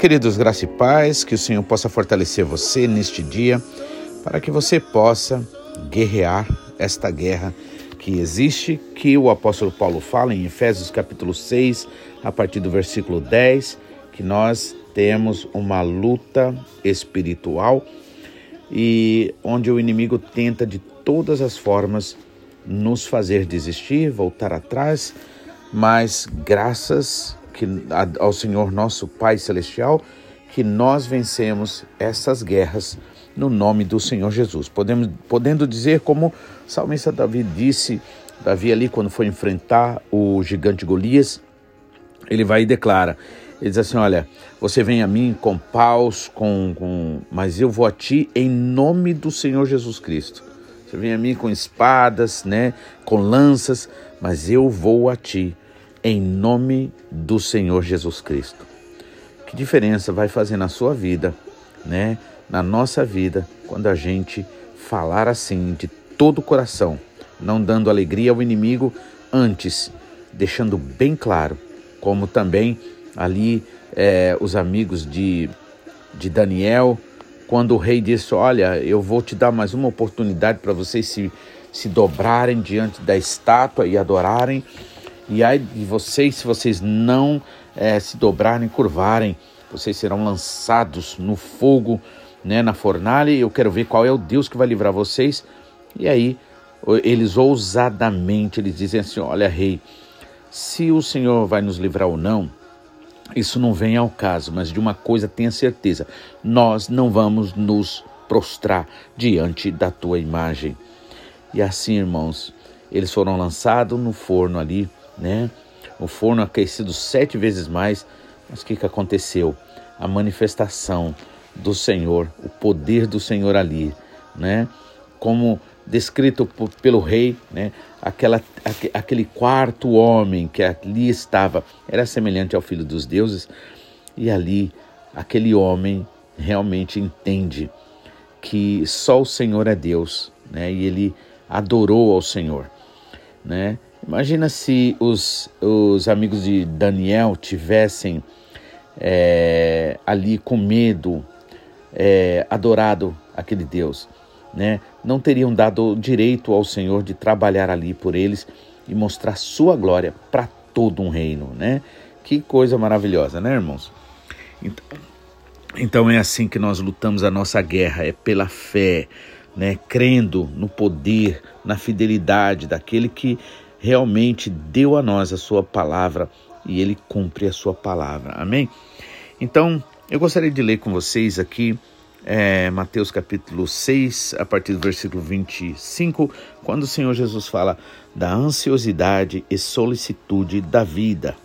Queridos, graça e paz, que o Senhor possa fortalecer você neste dia, para que você possa guerrear esta guerra que existe, que o apóstolo Paulo fala em Efésios capítulo 6, a partir do versículo 10, que nós temos uma luta espiritual e onde o inimigo tenta de todas as formas nos fazer desistir, voltar atrás, mas graças que, ao Senhor nosso Pai Celestial, que nós vencemos essas guerras no nome do Senhor Jesus. Podemos, podendo dizer, como o salmista Davi disse, Davi ali quando foi enfrentar o gigante Golias, ele vai e declara, ele diz assim, olha, você vem a mim com paus, com, com, mas eu vou a ti em nome do Senhor Jesus Cristo. Você vem a mim com espadas, né, com lanças, mas eu vou a ti em nome do Senhor Jesus Cristo. Que diferença vai fazer na sua vida, né? Na nossa vida, quando a gente falar assim de todo o coração, não dando alegria ao inimigo, antes deixando bem claro, como também ali é, os amigos de, de Daniel, quando o rei disse: Olha, eu vou te dar mais uma oportunidade para vocês se, se dobrarem diante da estátua e adorarem. E ai de vocês, se vocês não é, se dobrarem, curvarem, vocês serão lançados no fogo, né, na fornalha. Eu quero ver qual é o Deus que vai livrar vocês. E aí eles ousadamente eles dizem assim: Olha, rei, se o Senhor vai nos livrar ou não, isso não vem ao caso, mas de uma coisa tenha certeza: nós não vamos nos prostrar diante da tua imagem. E assim, irmãos, eles foram lançados no forno ali né? O forno aquecido sete vezes mais. Mas o que, que aconteceu? A manifestação do Senhor, o poder do Senhor ali, né? Como descrito pelo rei, né? Aquela, aquele quarto homem que ali estava era semelhante ao filho dos deuses, e ali aquele homem realmente entende que só o Senhor é Deus, né? E ele adorou ao Senhor, né? Imagina se os, os amigos de Daniel tivessem é, ali com medo é, adorado aquele Deus, né? Não teriam dado direito ao Senhor de trabalhar ali por eles e mostrar sua glória para todo um reino, né? Que coisa maravilhosa, né, irmãos? Então, então é assim que nós lutamos a nossa guerra, é pela fé, né? Crendo no poder, na fidelidade daquele que realmente deu a nós a sua palavra e ele cumpre a sua palavra. Amém? Então, eu gostaria de ler com vocês aqui é, Mateus capítulo 6, a partir do versículo 25, quando o Senhor Jesus fala da ansiosidade e solicitude da vida.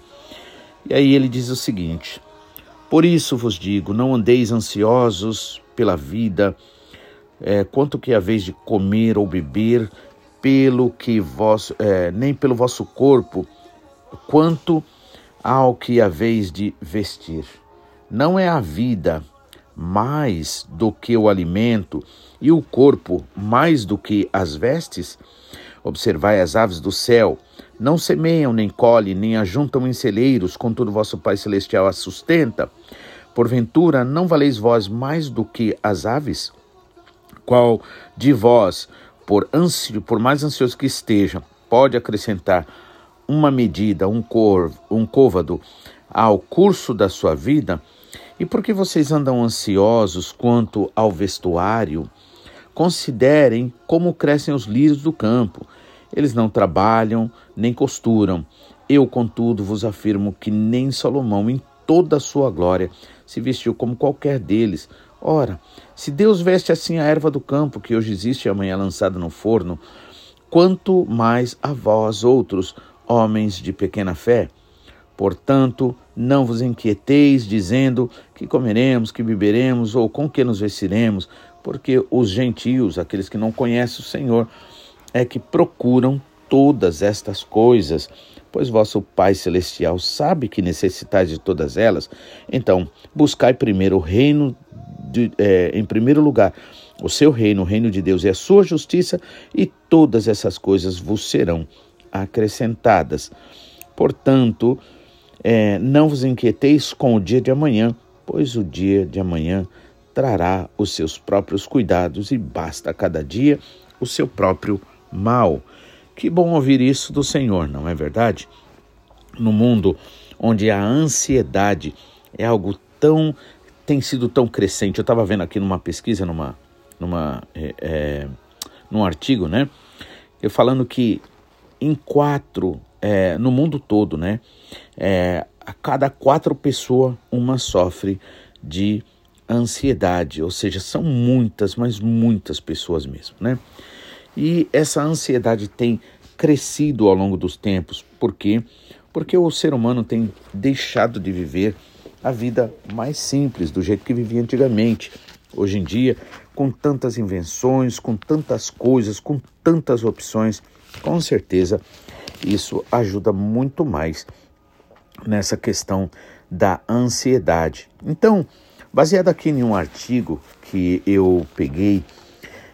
E aí ele diz o seguinte: Por isso vos digo, não andeis ansiosos pela vida, é, quanto que a vez de comer ou beber, pelo que vos, é, nem pelo vosso corpo, quanto ao que haveis de vestir. Não é a vida mais do que o alimento, e o corpo mais do que as vestes? Observai as aves do céu, não semeiam, nem colhem, nem ajuntam em celeiros, contudo vosso Pai Celestial as sustenta. Porventura, não valeis vós mais do que as aves? Qual de vós, por, ansio, por mais ansioso que esteja, pode acrescentar uma medida, um, cor, um côvado ao curso da sua vida? E por que vocês andam ansiosos quanto ao vestuário? Considerem como crescem os lírios do campo. Eles não trabalham nem costuram. Eu, contudo, vos afirmo que nem Salomão, em toda a sua glória, se vestiu como qualquer deles. Ora, se Deus veste assim a erva do campo, que hoje existe e amanhã lançada no forno, quanto mais a vós outros, homens de pequena fé. Portanto, não vos inquieteis, dizendo que comeremos, que beberemos ou com que nos vestiremos, porque os gentios, aqueles que não conhecem o Senhor, é que procuram todas estas coisas, pois vosso Pai Celestial sabe que necessitais de todas elas. Então, buscai primeiro o reino de, é, em primeiro lugar o seu reino, o reino de Deus e a sua justiça, e todas essas coisas vos serão acrescentadas. Portanto, é, não vos inquieteis com o dia de amanhã, pois o dia de amanhã trará os seus próprios cuidados e basta a cada dia o seu próprio mal. Que bom ouvir isso do Senhor, não é verdade? No mundo onde a ansiedade é algo tão tem sido tão crescente. Eu estava vendo aqui numa pesquisa, numa, numa, é, é, num artigo, né? Eu falando que em quatro, é, no mundo todo, né? É, a cada quatro pessoas, uma sofre de ansiedade, ou seja, são muitas, mas muitas pessoas mesmo, né? E essa ansiedade tem crescido ao longo dos tempos, por quê? Porque o ser humano tem deixado de viver a vida mais simples, do jeito que vivia antigamente. Hoje em dia, com tantas invenções, com tantas coisas, com tantas opções, com certeza isso ajuda muito mais nessa questão da ansiedade. Então, baseado aqui em um artigo que eu peguei,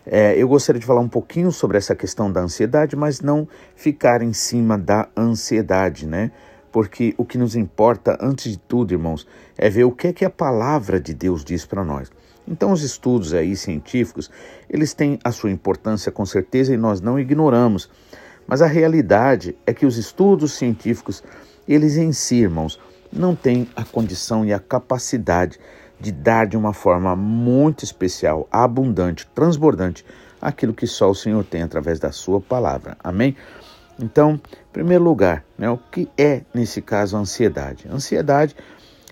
é, eu gostaria de falar um pouquinho sobre essa questão da ansiedade, mas não ficar em cima da ansiedade, né? Porque o que nos importa, antes de tudo, irmãos, é ver o que é que a palavra de Deus diz para nós. Então, os estudos aí científicos, eles têm a sua importância com certeza e nós não ignoramos. Mas a realidade é que os estudos científicos, eles em si, irmãos, não têm a condição e a capacidade de dar de uma forma muito especial, abundante, transbordante, aquilo que só o Senhor tem através da Sua palavra. Amém? Então, em primeiro lugar, né, o que é, nesse caso, a ansiedade? A ansiedade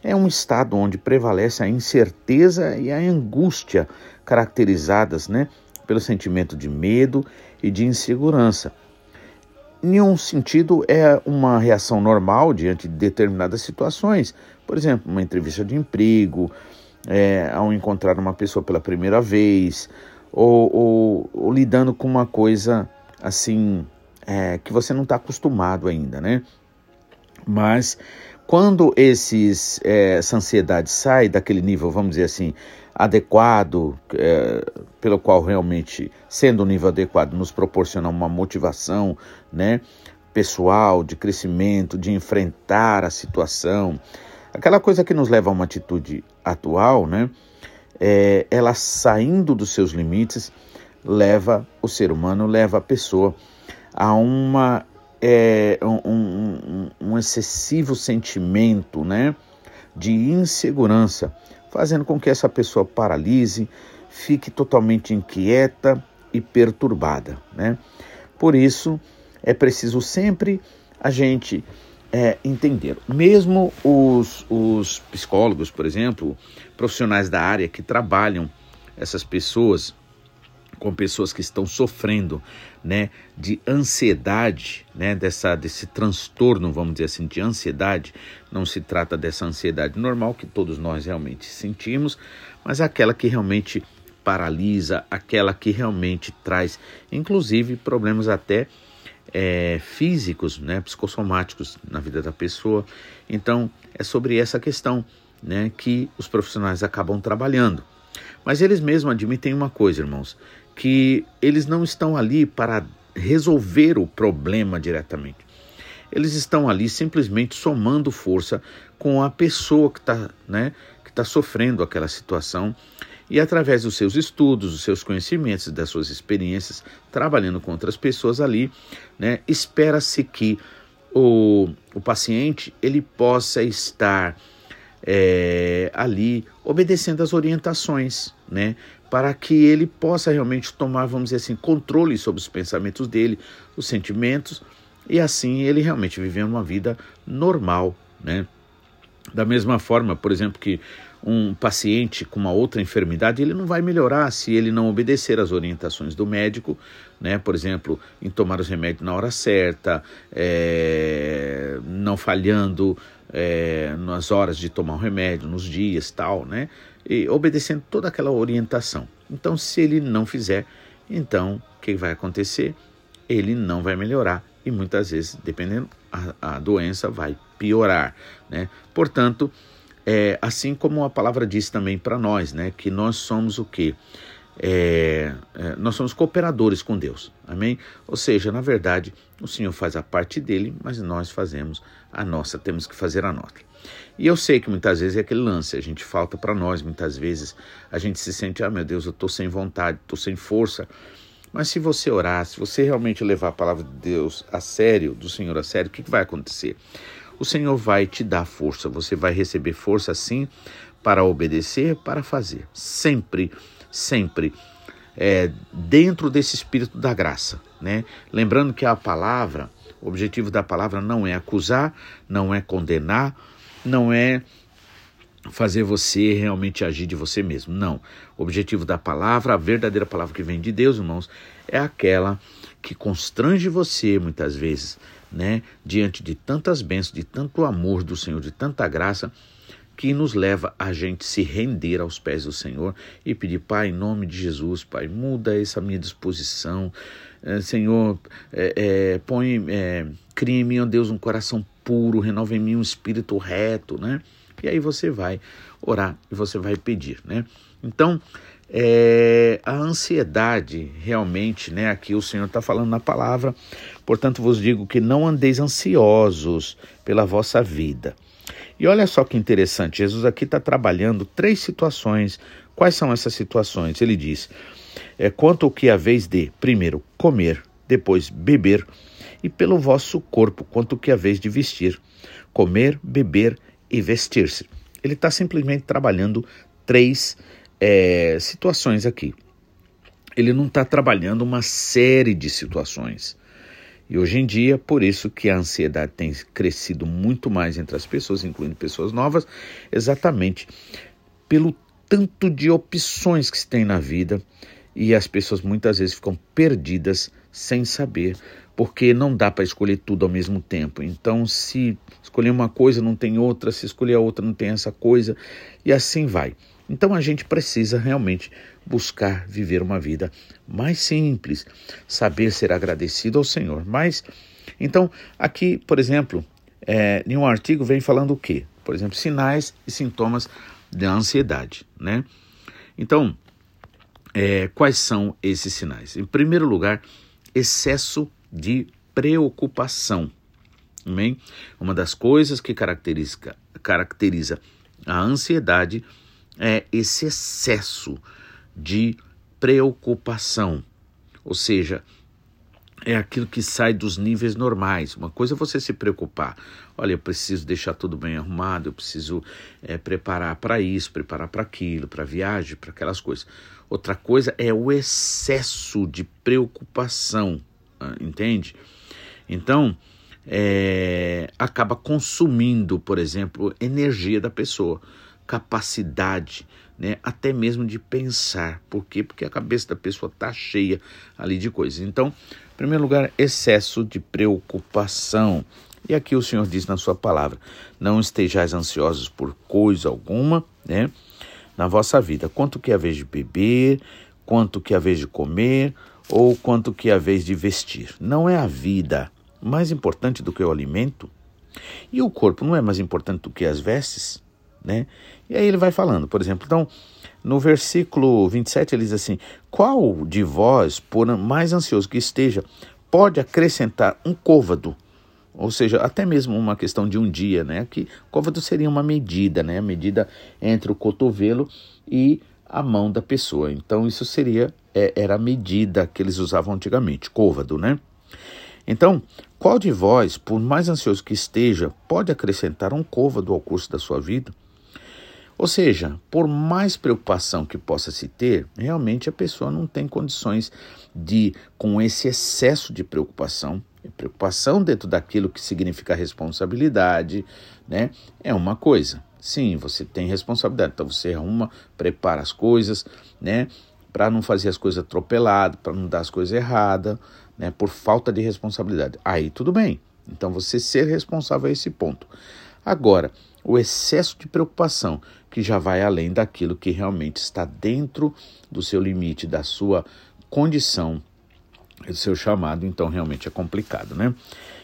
é um estado onde prevalece a incerteza e a angústia, caracterizadas né, pelo sentimento de medo e de insegurança. Em um sentido, é uma reação normal diante de determinadas situações, por exemplo, uma entrevista de emprego, é, ao encontrar uma pessoa pela primeira vez, ou, ou, ou lidando com uma coisa assim é, que você não está acostumado ainda, né? Mas quando esses, é, essa ansiedade sai daquele nível, vamos dizer assim, adequado, é, pelo qual realmente, sendo um nível adequado, nos proporciona uma motivação né, pessoal, de crescimento, de enfrentar a situação, aquela coisa que nos leva a uma atitude atual, né, é, ela saindo dos seus limites, leva o ser humano, leva a pessoa a uma, é, um, um, um excessivo sentimento né, de insegurança, fazendo com que essa pessoa paralise, fique totalmente inquieta e perturbada. Né? Por isso, é preciso sempre a gente é, entender. Mesmo os, os psicólogos, por exemplo, profissionais da área que trabalham essas pessoas com pessoas que estão sofrendo, né, de ansiedade, né, dessa desse transtorno, vamos dizer assim, de ansiedade. Não se trata dessa ansiedade normal que todos nós realmente sentimos, mas aquela que realmente paralisa, aquela que realmente traz, inclusive, problemas até é, físicos, né, psicossomáticos na vida da pessoa. Então, é sobre essa questão né, que os profissionais acabam trabalhando. Mas eles mesmos admitem uma coisa, irmãos, que eles não estão ali para resolver o problema diretamente. Eles estão ali simplesmente somando força com a pessoa que está né, que tá sofrendo aquela situação e através dos seus estudos, dos seus conhecimentos, das suas experiências, trabalhando com outras pessoas ali, né, espera-se que o, o paciente ele possa estar é, ali obedecendo às orientações, né, para que ele possa realmente tomar, vamos dizer assim, controle sobre os pensamentos dele, os sentimentos, e assim ele realmente viver uma vida normal, né? Da mesma forma, por exemplo, que um paciente com uma outra enfermidade, ele não vai melhorar se ele não obedecer às orientações do médico, né? Por exemplo, em tomar os remédios na hora certa, é, não falhando é, nas horas de tomar o remédio, nos dias, tal, né? Obedecendo toda aquela orientação. Então, se ele não fizer, então o que vai acontecer? Ele não vai melhorar e muitas vezes, dependendo, a, a doença vai piorar, né? Portanto, é, assim como a palavra diz também para nós, né, que nós somos o quê? É, é, nós somos cooperadores com Deus, amém? Ou seja, na verdade, o Senhor faz a parte dele, mas nós fazemos a nossa, temos que fazer a nossa. E eu sei que muitas vezes é aquele lance, a gente falta para nós, muitas vezes a gente se sente, ah meu Deus, eu estou sem vontade, estou sem força. Mas se você orar, se você realmente levar a palavra de Deus a sério, do Senhor a sério, o que, que vai acontecer? O Senhor vai te dar força, você vai receber força sim para obedecer, para fazer. Sempre, sempre é, dentro desse espírito da graça, né? Lembrando que a palavra, o objetivo da palavra não é acusar, não é condenar, não é fazer você realmente agir de você mesmo. Não. O objetivo da palavra, a verdadeira palavra que vem de Deus, irmãos, é aquela que constrange você muitas vezes, né, diante de tantas bênçãos, de tanto amor do Senhor, de tanta graça, que nos leva a gente se render aos pés do Senhor e pedir, Pai, em nome de Jesus, Pai, muda essa minha disposição, é, Senhor, é, é, põe, é, cria em mim, ó Deus, um coração puro, renova em mim um espírito reto, né? E aí você vai orar e você vai pedir, né? Então, é, a ansiedade realmente, né? Aqui o Senhor está falando na palavra, portanto vos digo que não andeis ansiosos pela vossa vida. E olha só que interessante, Jesus aqui está trabalhando três situações. Quais são essas situações? Ele diz: é, quanto ao que haveis de, primeiro, comer, depois, beber, e pelo vosso corpo, quanto que haveis de vestir, comer, beber e vestir-se. Ele está simplesmente trabalhando três é, situações aqui. Ele não está trabalhando uma série de situações. E hoje em dia, por isso que a ansiedade tem crescido muito mais entre as pessoas, incluindo pessoas novas, exatamente pelo tanto de opções que se tem na vida e as pessoas muitas vezes ficam perdidas sem saber, porque não dá para escolher tudo ao mesmo tempo. Então, se escolher uma coisa, não tem outra, se escolher a outra, não tem essa coisa, e assim vai. Então a gente precisa realmente buscar viver uma vida mais simples, saber ser agradecido ao Senhor. Mas, então, aqui, por exemplo, é, em um artigo vem falando o quê? Por exemplo, sinais e sintomas da ansiedade, né? Então, é, quais são esses sinais? Em primeiro lugar, excesso de preocupação. Amém? Uma das coisas que caracteriza, caracteriza a ansiedade é esse excesso de preocupação, ou seja, é aquilo que sai dos níveis normais. Uma coisa é você se preocupar. Olha, eu preciso deixar tudo bem arrumado, eu preciso é, preparar para isso, preparar para aquilo, para viagem, para aquelas coisas. Outra coisa é o excesso de preocupação, entende? Então, é, acaba consumindo, por exemplo, energia da pessoa capacidade, né, até mesmo de pensar. Por quê? Porque a cabeça da pessoa está cheia ali de coisas. Então, em primeiro lugar, excesso de preocupação. E aqui o Senhor diz na sua palavra: não estejais ansiosos por coisa alguma, né, na vossa vida, quanto que a vez de beber, quanto que a vez de comer, ou quanto que é a vez de vestir. Não é a vida mais importante do que o alimento? E o corpo não é mais importante do que as vestes? né? E aí ele vai falando, por exemplo, então, no versículo 27 ele diz assim: Qual de vós, por mais ansioso que esteja, pode acrescentar um côvado? Ou seja, até mesmo uma questão de um dia, né? Que côvado seria uma medida, né? A medida entre o cotovelo e a mão da pessoa. Então, isso seria, é, era a medida que eles usavam antigamente, côvado, né? Então, qual de vós, por mais ansioso que esteja, pode acrescentar um côvado ao curso da sua vida? Ou seja, por mais preocupação que possa se ter, realmente a pessoa não tem condições de, com esse excesso de preocupação, preocupação dentro daquilo que significa responsabilidade, né? É uma coisa. Sim, você tem responsabilidade, então você arruma, prepara as coisas, né? Para não fazer as coisas atropeladas, para não dar as coisas erradas, né? Por falta de responsabilidade. Aí tudo bem. Então você ser responsável a esse ponto. Agora, o excesso de preocupação, que já vai além daquilo que realmente está dentro do seu limite, da sua condição, do seu chamado, então realmente é complicado, né?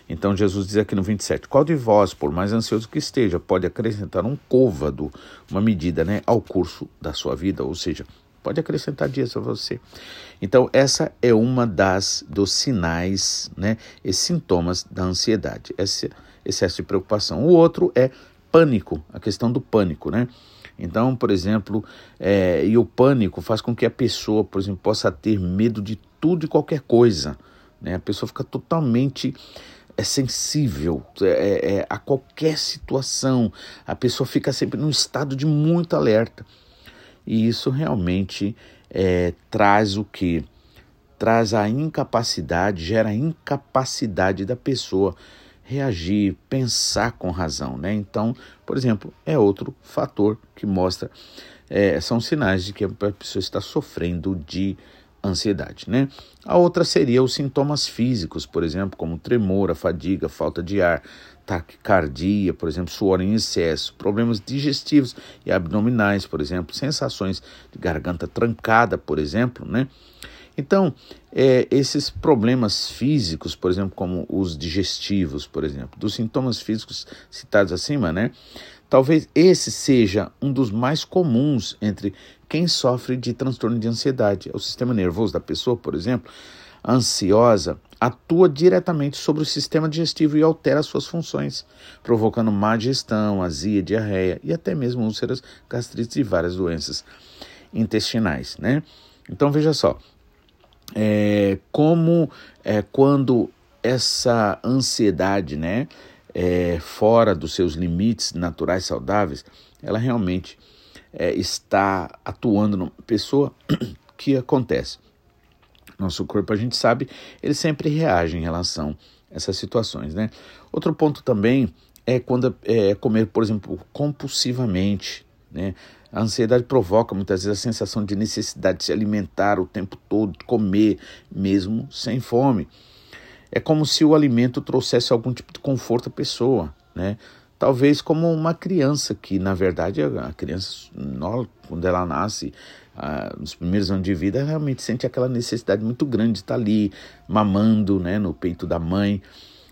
Então Jesus diz aqui no 27: Qual de vós, por mais ansioso que esteja, pode acrescentar um côvado, uma medida, né, ao curso da sua vida? Ou seja, pode acrescentar dias a você. Então, essa é uma das dos sinais, né, e sintomas da ansiedade, esse excesso de preocupação. O outro é pânico, a questão do pânico, né? Então, por exemplo, é, e o pânico faz com que a pessoa, por exemplo, possa ter medo de tudo e qualquer coisa. Né? A pessoa fica totalmente é sensível é, é, é, a qualquer situação. A pessoa fica sempre num estado de muito alerta. E isso realmente é, traz o que? Traz a incapacidade, gera a incapacidade da pessoa reagir, pensar com razão, né? Então, por exemplo, é outro fator que mostra, é, são sinais de que a pessoa está sofrendo de ansiedade, né? A outra seria os sintomas físicos, por exemplo, como tremor, a fadiga, falta de ar, taquicardia, por exemplo, suor em excesso, problemas digestivos e abdominais, por exemplo, sensações de garganta trancada, por exemplo, né? Então, é, esses problemas físicos, por exemplo, como os digestivos, por exemplo, dos sintomas físicos citados acima, né? Talvez esse seja um dos mais comuns entre quem sofre de transtorno de ansiedade. O sistema nervoso da pessoa, por exemplo, ansiosa, atua diretamente sobre o sistema digestivo e altera suas funções, provocando má digestão, azia, diarreia e até mesmo úlceras, gastrites e várias doenças intestinais, né? Então veja só, é, como é, quando essa ansiedade, né, é, fora dos seus limites naturais saudáveis, ela realmente é, está atuando numa pessoa que acontece. Nosso corpo, a gente sabe, ele sempre reage em relação a essas situações, né? Outro ponto também é quando é comer, por exemplo, compulsivamente, né? A ansiedade provoca muitas vezes a sensação de necessidade de se alimentar o tempo todo, comer, mesmo sem fome. É como se o alimento trouxesse algum tipo de conforto à pessoa, né? Talvez como uma criança, que na verdade a criança, quando ela nasce, ah, nos primeiros anos de vida, realmente sente aquela necessidade muito grande de estar ali mamando né, no peito da mãe.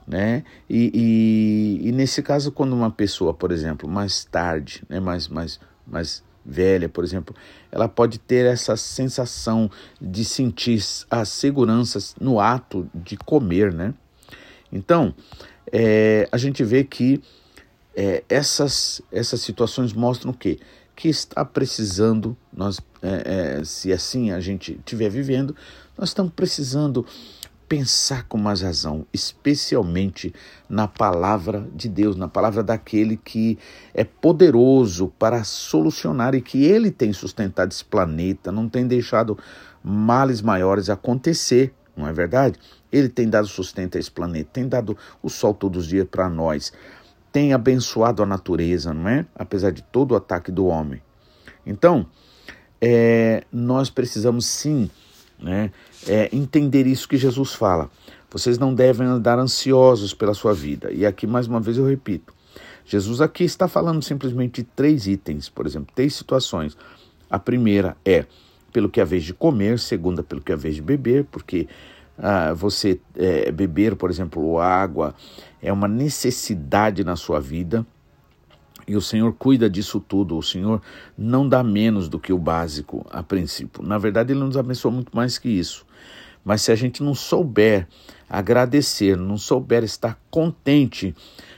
Né? E, e, e nesse caso, quando uma pessoa, por exemplo, mais tarde, né, mais, mais, mais velha, por exemplo, ela pode ter essa sensação de sentir a segurança no ato de comer, né? Então, é, a gente vê que é, essas, essas situações mostram o quê? Que está precisando, nós, é, é se assim a gente estiver vivendo, nós estamos precisando pensar com mais razão, especialmente na palavra de Deus, na palavra daquele que é poderoso para solucionar e que ele tem sustentado esse planeta, não tem deixado males maiores acontecer, não é verdade? Ele tem dado sustento a esse planeta, tem dado o sol todos os dias para nós, tem abençoado a natureza, não é? Apesar de todo o ataque do homem. Então, é, nós precisamos sim né? É entender isso que Jesus fala. Vocês não devem andar ansiosos pela sua vida. E aqui, mais uma vez, eu repito: Jesus aqui está falando simplesmente de três itens, por exemplo, três situações. A primeira é pelo que é a vez de comer, segunda, pelo que é a vez de beber, porque ah, você é, beber, por exemplo, água é uma necessidade na sua vida. E o Senhor cuida disso tudo. O Senhor não dá menos do que o básico a princípio. Na verdade, Ele nos abençoa muito mais que isso. Mas se a gente não souber agradecer, não souber estar contente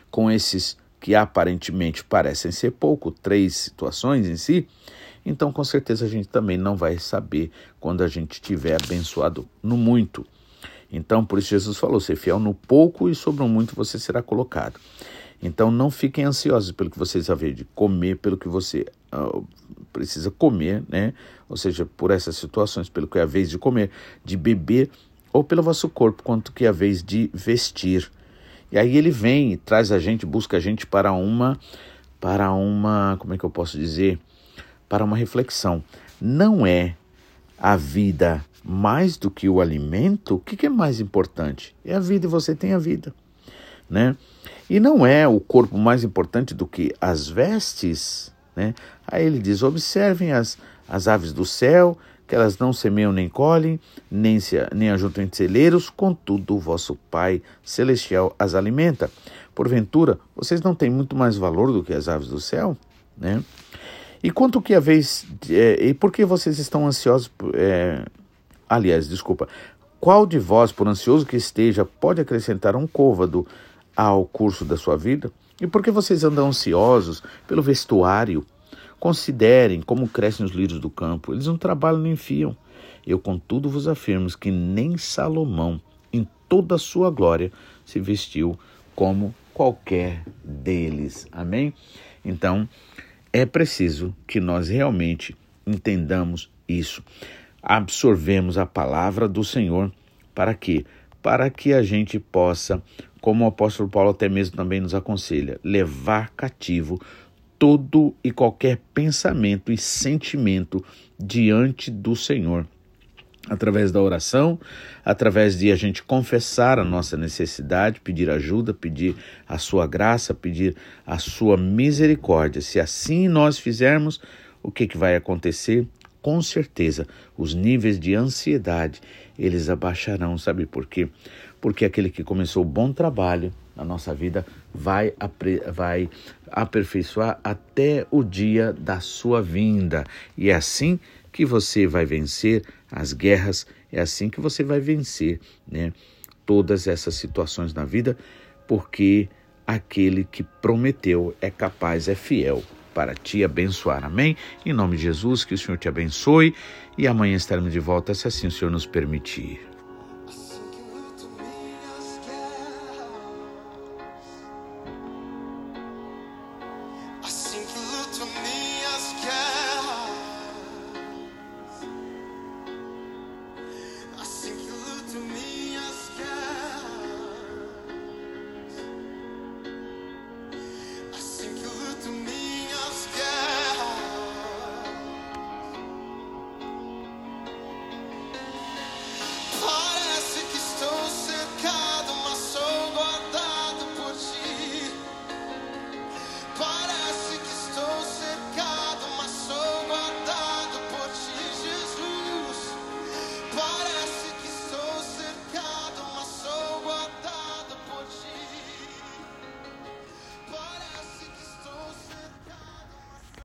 com esses que aparentemente parecem ser pouco, três situações em si, então com certeza a gente também não vai saber quando a gente tiver abençoado no muito. Então, por isso Jesus falou: ser fiel no pouco e sobre o muito você será colocado. Então não fiquem ansiosos pelo que vocês vão ver de comer, pelo que você uh, precisa comer, né? Ou seja, por essas situações, pelo que é a vez de comer, de beber, ou pelo vosso corpo, quanto que é a vez de vestir. E aí ele vem e traz a gente, busca a gente para uma, para uma, como é que eu posso dizer? Para uma reflexão. Não é a vida mais do que o alimento? O que, é mais importante? É a vida e você tem a vida, né? E não é o corpo mais importante do que as vestes? Né? Aí ele diz: observem as, as aves do céu, que elas não semeiam nem colhem, nem, se, nem ajuntam em celeiros, contudo o vosso Pai Celestial as alimenta. Porventura, vocês não têm muito mais valor do que as aves do céu? Né? E quanto que a vez. É, e por que vocês estão ansiosos? É, aliás, desculpa. Qual de vós, por ansioso que esteja, pode acrescentar um côvado ao curso da sua vida? E por que vocês andam ansiosos pelo vestuário? Considerem como crescem os lírios do campo. Eles não trabalham nem fiam. Eu, contudo, vos afirmo que nem Salomão, em toda a sua glória, se vestiu como qualquer deles. Amém? Então, é preciso que nós realmente entendamos isso. Absorvemos a palavra do Senhor para quê? Para que a gente possa, como o apóstolo Paulo até mesmo também nos aconselha, levar cativo todo e qualquer pensamento e sentimento diante do Senhor através da oração, através de a gente confessar a nossa necessidade, pedir ajuda, pedir a sua graça, pedir a sua misericórdia. Se assim nós fizermos, o que, que vai acontecer? Com certeza, os níveis de ansiedade eles abaixarão. Sabe por quê? Porque aquele que começou o bom trabalho na nossa vida vai, vai aperfeiçoar até o dia da sua vinda. E é assim que você vai vencer as guerras, é assim que você vai vencer né, todas essas situações na vida, porque aquele que prometeu é capaz, é fiel para te abençoar. Amém? Em nome de Jesus, que o Senhor te abençoe e amanhã estaremos de volta, se assim o Senhor nos permitir.